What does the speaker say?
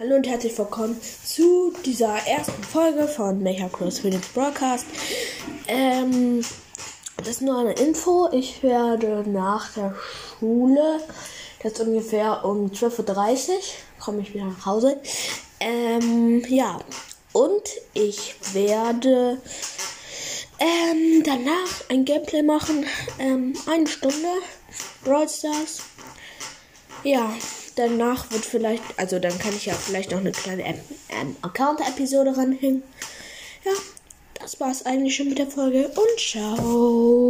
Hallo und herzlich willkommen zu dieser ersten Folge von Mecha Cross Phoenix Broadcast. Ähm, das ist nur eine Info. Ich werde nach der Schule, das ist ungefähr um 12.30 Uhr, komme ich wieder nach Hause. Ähm, ja, und ich werde ähm, danach ein Gameplay machen. Ähm, eine Stunde. Brawl Stars. Ja, danach wird vielleicht, also dann kann ich ja vielleicht noch eine kleine ähm, Account-Episode ranhängen. Ja, das war's eigentlich schon mit der Folge und ciao.